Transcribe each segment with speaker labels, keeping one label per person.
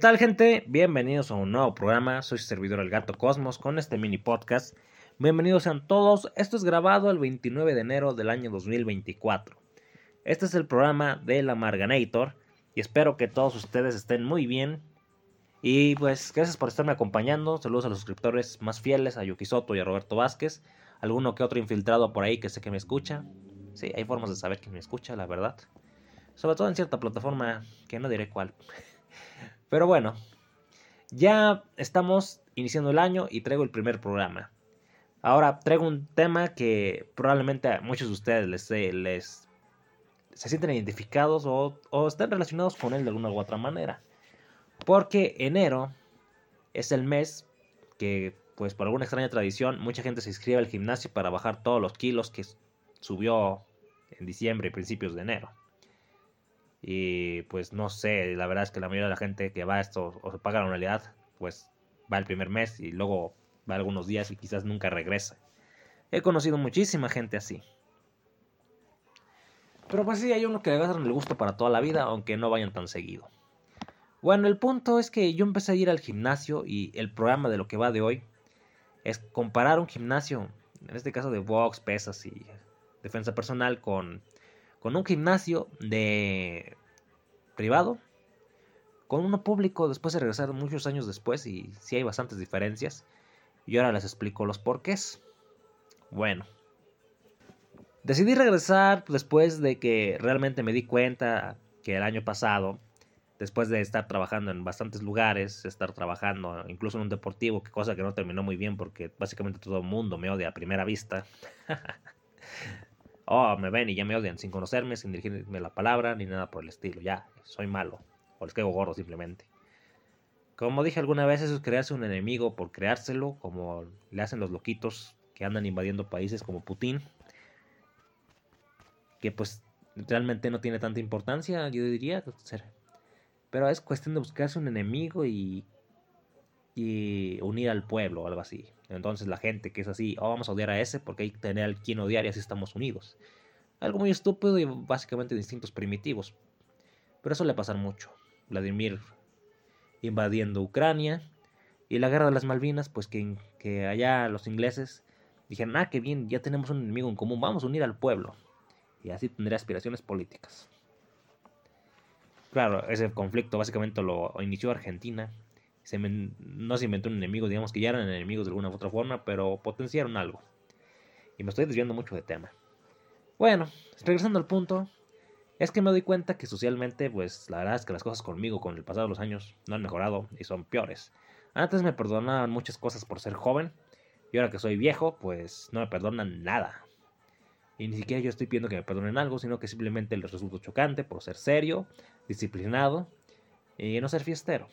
Speaker 1: tal gente? Bienvenidos a un nuevo programa, soy su servidor El Gato Cosmos con este mini podcast. Bienvenidos sean todos, esto es grabado el 29 de enero del año 2024. Este es el programa de la Marganator y espero que todos ustedes estén muy bien. Y pues gracias por estarme acompañando, saludos a los suscriptores más fieles, a Yuki Soto y a Roberto Vázquez, alguno que otro infiltrado por ahí que sé que me escucha. Sí, hay formas de saber quién me escucha, la verdad. Sobre todo en cierta plataforma que no diré cuál. Pero bueno, ya estamos iniciando el año y traigo el primer programa. Ahora traigo un tema que probablemente a muchos de ustedes les, les se sienten identificados o, o están relacionados con él de alguna u otra manera. Porque enero es el mes que, pues por alguna extraña tradición, mucha gente se inscribe al gimnasio para bajar todos los kilos que subió en diciembre y principios de enero. Y pues no sé, la verdad es que la mayoría de la gente que va a esto o se paga la anualidad, pues va el primer mes y luego va algunos días y quizás nunca regresa. He conocido muchísima gente así. Pero pues sí, hay uno que le agarran el gusto para toda la vida, aunque no vayan tan seguido. Bueno, el punto es que yo empecé a ir al gimnasio y el programa de lo que va de hoy es comparar un gimnasio, en este caso de box, pesas y defensa personal, con con un gimnasio de privado, con uno público después de regresar muchos años después y sí hay bastantes diferencias. Y ahora les explico los porqués. Bueno, decidí regresar después de que realmente me di cuenta que el año pasado, después de estar trabajando en bastantes lugares, estar trabajando incluso en un deportivo, que cosa que no terminó muy bien porque básicamente todo el mundo me odia a primera vista. oh, me ven y ya me odian sin conocerme, sin dirigirme la palabra, ni nada por el estilo. Ya, soy malo. O les caigo gordo simplemente. Como dije alguna vez, eso es crearse un enemigo por creárselo, como le hacen los loquitos que andan invadiendo países como Putin. Que pues realmente no tiene tanta importancia, yo diría. Pero es cuestión de buscarse un enemigo y, y unir al pueblo o algo así. Entonces la gente que es así, oh, vamos a odiar a ese porque hay que tener al quien odiar y así estamos unidos. Algo muy estúpido y básicamente de instintos primitivos. Pero eso le pasa mucho. Vladimir invadiendo Ucrania y la guerra de las Malvinas, pues que, que allá los ingleses dijeron, ah, qué bien, ya tenemos un enemigo en común, vamos a unir al pueblo. Y así tendré aspiraciones políticas. Claro, ese conflicto básicamente lo inició Argentina no se inventó un enemigo, digamos que ya eran enemigos de alguna u otra forma, pero potenciaron algo. Y me estoy desviando mucho de tema. Bueno, regresando al punto, es que me doy cuenta que socialmente, pues la verdad es que las cosas conmigo con el pasado de los años no han mejorado y son peores. Antes me perdonaban muchas cosas por ser joven, y ahora que soy viejo, pues no me perdonan nada. Y ni siquiera yo estoy pidiendo que me perdonen algo, sino que simplemente les resulto chocante por ser serio, disciplinado y no ser fiestero.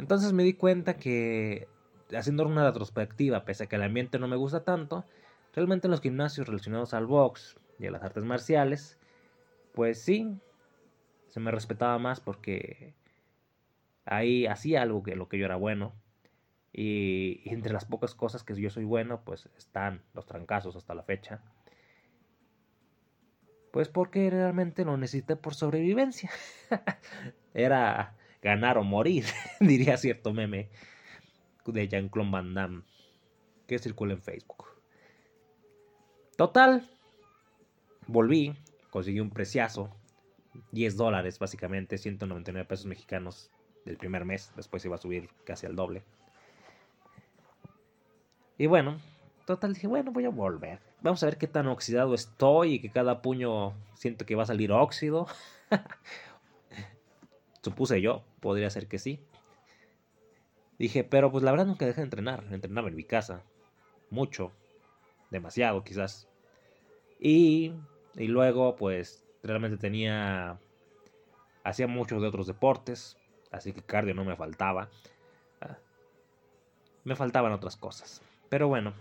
Speaker 1: Entonces me di cuenta que haciendo una retrospectiva, pese a que el ambiente no me gusta tanto, realmente en los gimnasios relacionados al box y a las artes marciales, pues sí, se me respetaba más porque ahí hacía algo que lo que yo era bueno. Y, y, entre las pocas cosas que yo soy bueno, pues están los trancazos hasta la fecha. Pues porque realmente lo necesité por sobrevivencia. era ganar o morir, diría cierto meme de Jean-Claude Van Damme que circula en Facebook. Total, volví, conseguí un preciazo, 10 dólares básicamente, 199 pesos mexicanos del primer mes, después iba a subir casi al doble. Y bueno, total dije, bueno, voy a volver. Vamos a ver qué tan oxidado estoy y que cada puño siento que va a salir óxido. Supuse yo, podría ser que sí. Dije, pero pues la verdad nunca dejé de entrenar. Entrenaba en mi casa. Mucho. Demasiado quizás. Y, y luego pues realmente tenía... Hacía muchos de otros deportes. Así que cardio no me faltaba. Ah, me faltaban otras cosas. Pero bueno.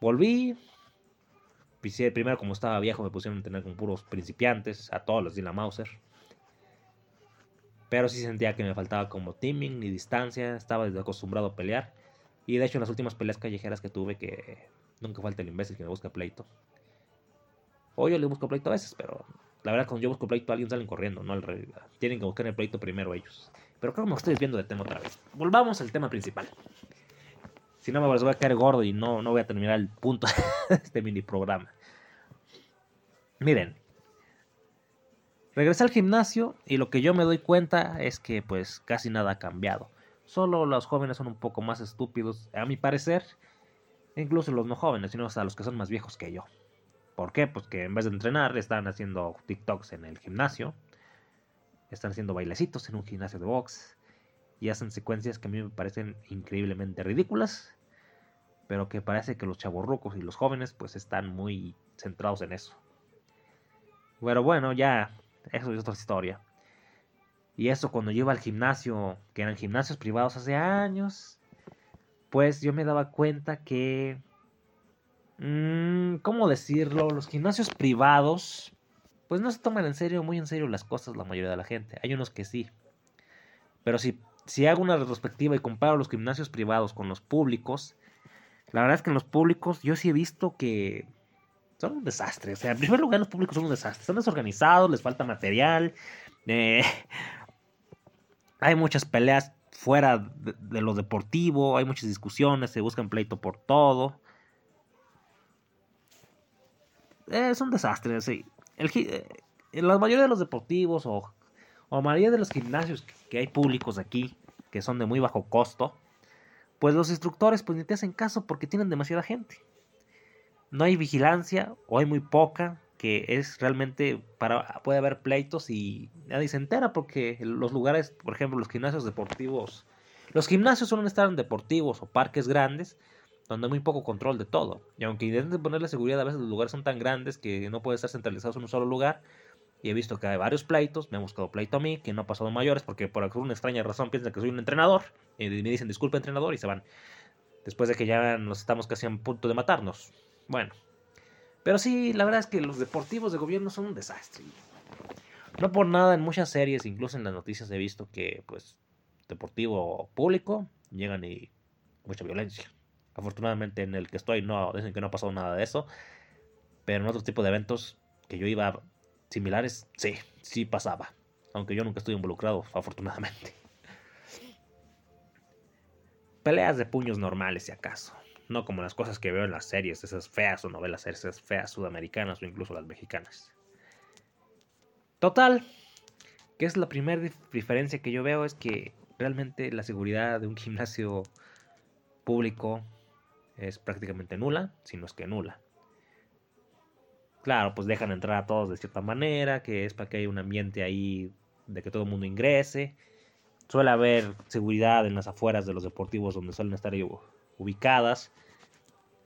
Speaker 1: Volví. Primero como estaba viejo me pusieron a entrenar con puros principiantes. A todos los di la Mauser. Pero sí sentía que me faltaba como timing ni distancia, estaba desde acostumbrado a pelear. Y de hecho en las últimas peleas callejeras que tuve, que nunca falta el imbécil que me busca pleito. O yo le busco pleito a veces, pero La verdad, cuando yo busco pleito, alguien salen corriendo, no al revés. Tienen que buscar el pleito primero ellos. Pero creo que me estoy desviando del tema otra vez. Volvamos al tema principal. Si no, me voy a caer gordo y no, no voy a terminar el punto de este mini programa. Miren, regresé al gimnasio y lo que yo me doy cuenta es que pues casi nada ha cambiado. Solo los jóvenes son un poco más estúpidos, a mi parecer. Incluso los no jóvenes, sino hasta los que son más viejos que yo. ¿Por qué? Pues que en vez de entrenar están haciendo TikToks en el gimnasio. Están haciendo bailecitos en un gimnasio de box. Y hacen secuencias que a mí me parecen increíblemente ridículas. Pero que parece que los chavorrucos y los jóvenes pues están muy centrados en eso. Pero bueno, ya, eso es otra historia. Y eso cuando yo iba al gimnasio, que eran gimnasios privados hace años, pues yo me daba cuenta que... Mmm, ¿Cómo decirlo? Los gimnasios privados, pues no se toman en serio, muy en serio las cosas la mayoría de la gente. Hay unos que sí. Pero si, si hago una retrospectiva y comparo los gimnasios privados con los públicos, la verdad es que en los públicos yo sí he visto que son un desastre. O sea, en primer lugar, los públicos son un desastre. Son desorganizados, les falta material. Eh, hay muchas peleas fuera de, lo deportivo, hay muchas discusiones, se buscan pleito por todo. es un desastre, sí. El, eh, la mayoría de los deportivos o, o la mayoría de los gimnasios que hay públicos aquí, que son de muy bajo costo, pues los instructores pues ni te hacen caso porque tienen demasiada gente no hay vigilancia o hay muy poca, que es realmente para puede haber pleitos y nadie se entera porque los lugares, por ejemplo, los gimnasios deportivos, los gimnasios suelen estar en deportivos o parques grandes donde hay muy poco control de todo. Y aunque intenten ponerle seguridad, a veces los lugares son tan grandes que no pueden estar centralizados en un solo lugar. Y he visto que hay varios pleitos, me han buscado pleito a mí, que no ha pasado mayores, porque por alguna extraña razón piensan que soy un entrenador, y me dicen disculpe entrenador y se van. Después de que ya nos estamos casi a punto de matarnos. Bueno. Pero sí, la verdad es que los deportivos de gobierno son un desastre. No por nada, en muchas series, incluso en las noticias he visto que, pues, deportivo público, llegan y mucha violencia. Afortunadamente en el que estoy no, dicen que no ha pasado nada de eso. Pero en otro tipo de eventos que yo iba similares, sí, sí pasaba. Aunque yo nunca estoy involucrado, afortunadamente. Peleas de puños normales, si acaso no como las cosas que veo en las series, esas feas o novelas, esas feas sudamericanas o incluso las mexicanas. Total, que es la primera diferencia que yo veo es que realmente la seguridad de un gimnasio público es prácticamente nula, si no es que nula. Claro, pues dejan entrar a todos de cierta manera, que es para que haya un ambiente ahí de que todo el mundo ingrese. Suele haber seguridad en las afueras de los deportivos donde suelen estar ubicadas.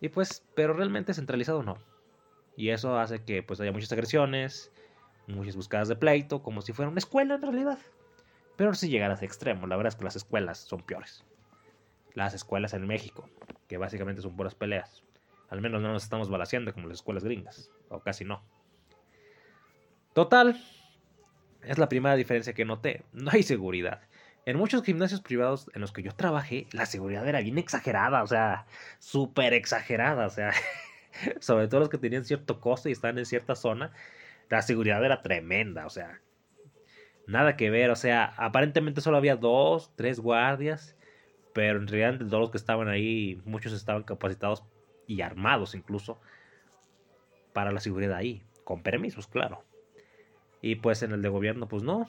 Speaker 1: Y pues, pero realmente centralizado no. Y eso hace que pues haya muchas agresiones, muchas buscadas de pleito, como si fuera una escuela en realidad. Pero si llegar a extremo, la verdad es que las escuelas son peores. Las escuelas en México, que básicamente son puras peleas. Al menos no nos estamos balaseando como las escuelas gringas, o casi no. Total, es la primera diferencia que noté. No hay seguridad. En muchos gimnasios privados en los que yo trabajé, la seguridad era bien exagerada, o sea, súper exagerada, o sea, sobre todo los que tenían cierto costo y estaban en cierta zona, la seguridad era tremenda, o sea, nada que ver, o sea, aparentemente solo había dos, tres guardias, pero en realidad todos los que estaban ahí, muchos estaban capacitados y armados incluso para la seguridad ahí, con permisos, claro. Y pues en el de gobierno, pues no,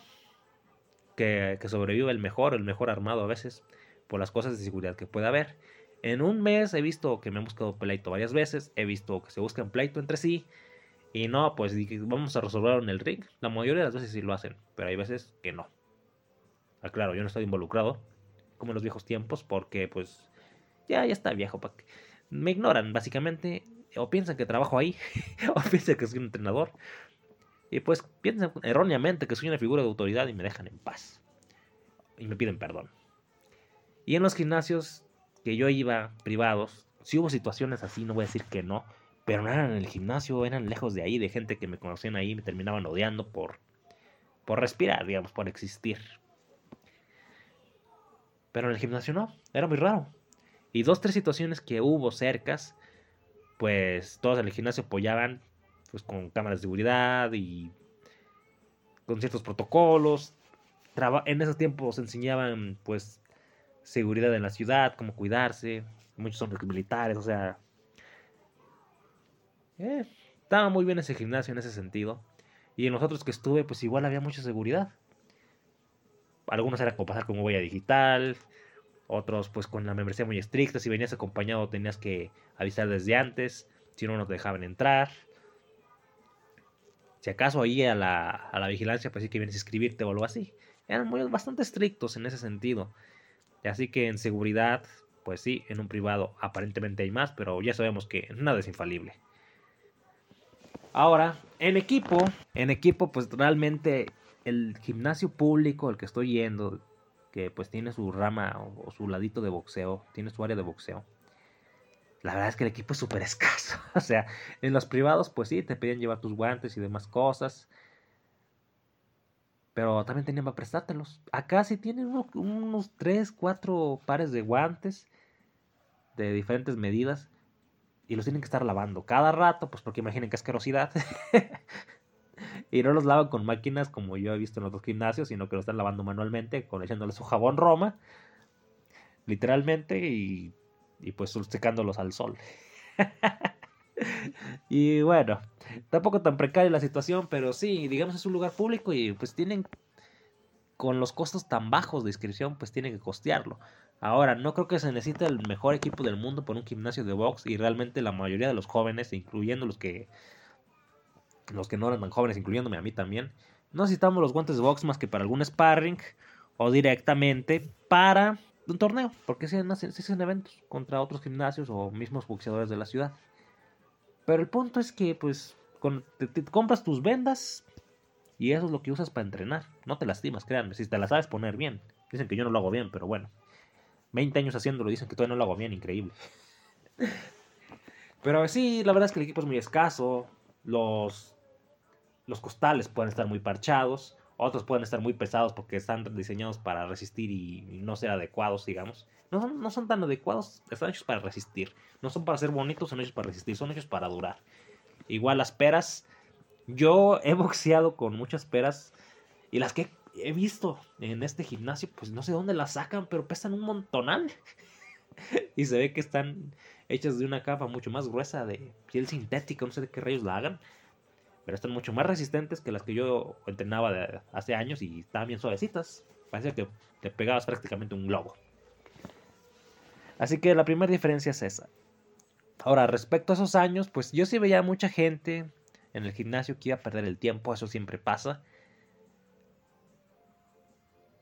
Speaker 1: que, sobrevive el mejor, el mejor armado a veces, por las cosas de seguridad que puede haber. En un mes he visto que me han buscado pleito varias veces, he visto que se buscan pleito entre sí, y no, pues vamos a resolverlo en el ring. La mayoría de las veces sí lo hacen, pero hay veces que no. Aclaro, yo no estoy involucrado, como en los viejos tiempos, porque pues ya, ya está viejo. Me ignoran, básicamente, o piensan que trabajo ahí, o piensan que soy un entrenador, y pues piensan erróneamente que soy una figura de autoridad y me dejan en paz. Y me piden perdón. Y en los gimnasios que yo iba privados, si hubo situaciones así, no voy a decir que no, pero no eran en el gimnasio, eran lejos de ahí, de gente que me conocían ahí y me terminaban odiando por, por respirar, digamos, por existir. Pero en el gimnasio no, era muy raro. Y dos, tres situaciones que hubo cercas, pues todos en el gimnasio apoyaban pues con cámaras de seguridad y con ciertos protocolos. en esos tiempos enseñaban pues seguridad en la ciudad, cómo cuidarse. Muchos son militares, o sea... Eh, estaba muy bien ese gimnasio en ese sentido. Y en los otros que estuve, pues igual había mucha seguridad. Algunos era como pasar con huella digital, otros pues con la membresía muy estricta. Si venías acompañado tenías que avisar desde antes, si no, no te dejaban entrar. Si acaso ahí a la, a la vigilancia, pues sí que vienes a inscribirte o algo así. Eran muy, bastante estrictos en ese sentido. Así que en seguridad, pues sí, en un privado aparentemente hay más, pero ya sabemos que nada es infalible. Ahora, en equipo, en equipo, pues realmente el gimnasio público al que estoy yendo, que pues tiene su rama o, su ladito de boxeo, tiene su área de boxeo. La verdad es que el equipo es súper escaso. O sea, en los privados, pues sí, te pedían llevar tus guantes y demás cosas. Pero también tenían para prestártelos. Acá sí tienen unos 3, 4 pares de guantes de diferentes medidas y los tienen que estar lavando cada rato, pues porque imaginen qué asquerosidad. y no los lavan con máquinas como yo he visto en otros gimnasios, sino que los están lavando manualmente, con echándole su jabón Roma, literalmente, y, y pues secándolos al sol. y bueno, tampoco tan precaria la situación, pero sí, digamos es un lugar público y pues tienen, con los costos tan bajos de inscripción, pues tienen que costearlo. Ahora, no creo que se necesite el mejor equipo del mundo por un gimnasio de box y realmente la mayoría de los jóvenes, incluyendo los que los que no eran tan jóvenes, incluyéndome a mí también, no necesitamos los guantes de box más que para algún sparring o directamente para un torneo, porque se hacen, eventos contra otros gimnasios o mismos boxeadores de la ciudad. Pero el punto es que, pues, te, compras tus vendas y eso es lo que usas para entrenar. No te lastimas, créanme, si te las sabes poner bien. Dicen que yo no lo hago bien, pero bueno. 20 años haciéndolo, dicen que todavía no lo hago bien, increíble. Pero sí, la verdad es que el equipo es muy escaso. Los, los costales pueden estar muy parchados. Otros pueden estar muy pesados porque están diseñados para resistir y, no ser adecuados, digamos. No son, no son tan adecuados, están hechos para resistir. No son para ser bonitos, son hechos para resistir, son hechos para durar. Igual las peras. Yo he boxeado con muchas peras y las que he visto en este gimnasio, pues no sé dónde las sacan, pero pesan un montonal. y se ve que están hechas de una capa mucho más gruesa de piel sintética, no sé de qué rayos la hagan. Pero están mucho más resistentes que las que yo entrenaba de hace años y estaban bien suavecitas. Parecía que te pegabas prácticamente un globo. Así que la primera diferencia es esa. Ahora, respecto a esos años, pues yo sí veía mucha gente en el gimnasio que iba a perder el tiempo, eso siempre pasa.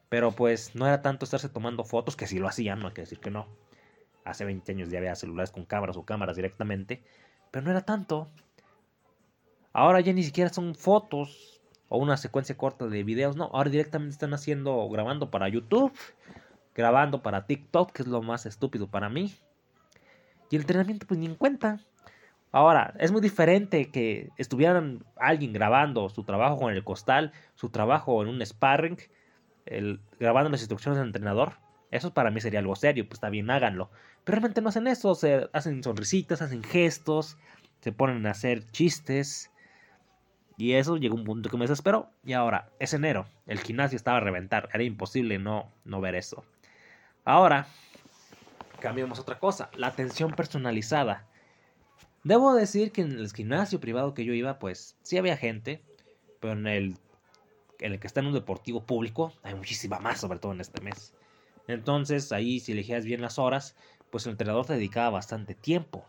Speaker 1: Pero pues no era tanto estarse tomando fotos, que si lo hacían, no hay que decir que no. Hace 20 años ya había celulares con cámaras o cámaras directamente, pero no era tanto. Ahora ya ni siquiera son fotos o una secuencia corta de videos, no, ahora directamente están haciendo, grabando para YouTube, grabando para TikTok, que es lo más estúpido para mí. Y el entrenamiento pues ni en cuenta. Ahora, es muy diferente que estuvieran alguien grabando su trabajo con el costal, su trabajo en un sparring, grabando las instrucciones del entrenador. Eso para mí sería algo serio, pues está bien, háganlo. Pero realmente no hacen eso, se hacen sonrisitas, hacen gestos, se ponen a hacer chistes. Y eso llegó un punto que me desesperó. Y ahora, es enero, el gimnasio estaba a reventar, era imposible no, no ver eso. Ahora, cambiamos otra cosa, la atención personalizada. Debo decir que en el gimnasio privado que yo iba, pues sí había gente, pero en el en el que está en un deportivo público, hay muchísima más, sobre todo en este mes. Entonces, ahí si elegías bien las horas, pues el entrenador te dedicaba bastante tiempo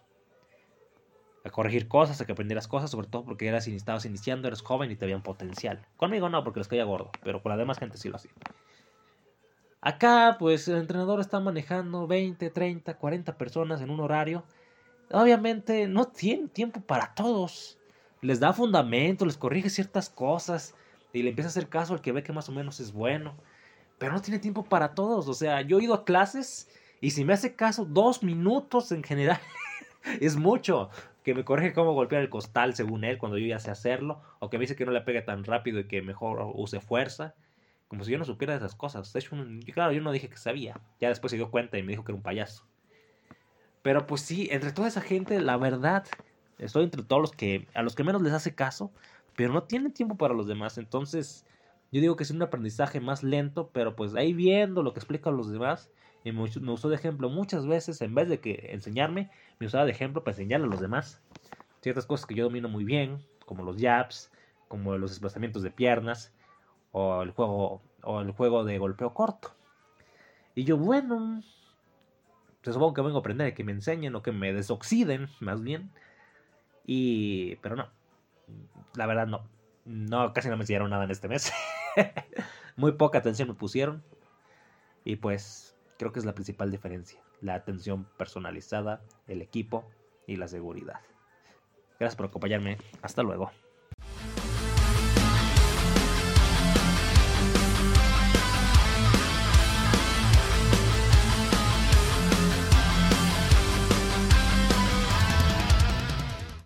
Speaker 1: a corregir cosas, a que aprendieras cosas, sobre todo porque eras, estabas iniciando, eres joven y te veían potencial. Conmigo no, porque les caía gordo, pero con la demás gente sí lo hacía. Acá, pues el entrenador está manejando 20, 30, 40 personas en un horario. Obviamente no tiene tiempo para todos. Les da fundamento, les corrige ciertas cosas, y le empieza a hacer caso al que ve que más o menos es bueno. Pero no tiene tiempo para todos. O sea, yo he ido a clases y si me hace caso dos minutos en general es mucho. Que me corrige cómo golpear el costal según él cuando yo ya sé hacerlo. O que me dice que no le pegue tan rápido y que mejor use fuerza. Como si yo no supiera esas cosas. De claro, yo no dije que sabía. Ya después se dio cuenta y me dijo que era un payaso. Pero pues sí, entre toda esa gente, la verdad, estoy entre todos los que a los que menos les hace caso pero no tiene tiempo para los demás. Entonces, Yo digo que es un aprendizaje más lento, pero pues ahí viendo lo que explican los demás, y me, usó de ejemplo muchas veces, en vez de que enseñarme, me usaba de ejemplo para enseñarle a los demás. Ciertas cosas que yo domino muy bien, como los jabs, como los desplazamientos de piernas, o el juego, o el juego de golpeo corto. Y yo, bueno, pues supongo que vengo a aprender, que me enseñen o que me desoxiden, más bien. Y, pero no, la verdad no, no, casi no me enseñaron nada en este mes. Muy poca atención me pusieron. Y pues creo que es la principal diferencia. La atención personalizada, el equipo y la seguridad. Gracias por acompañarme. Hasta luego.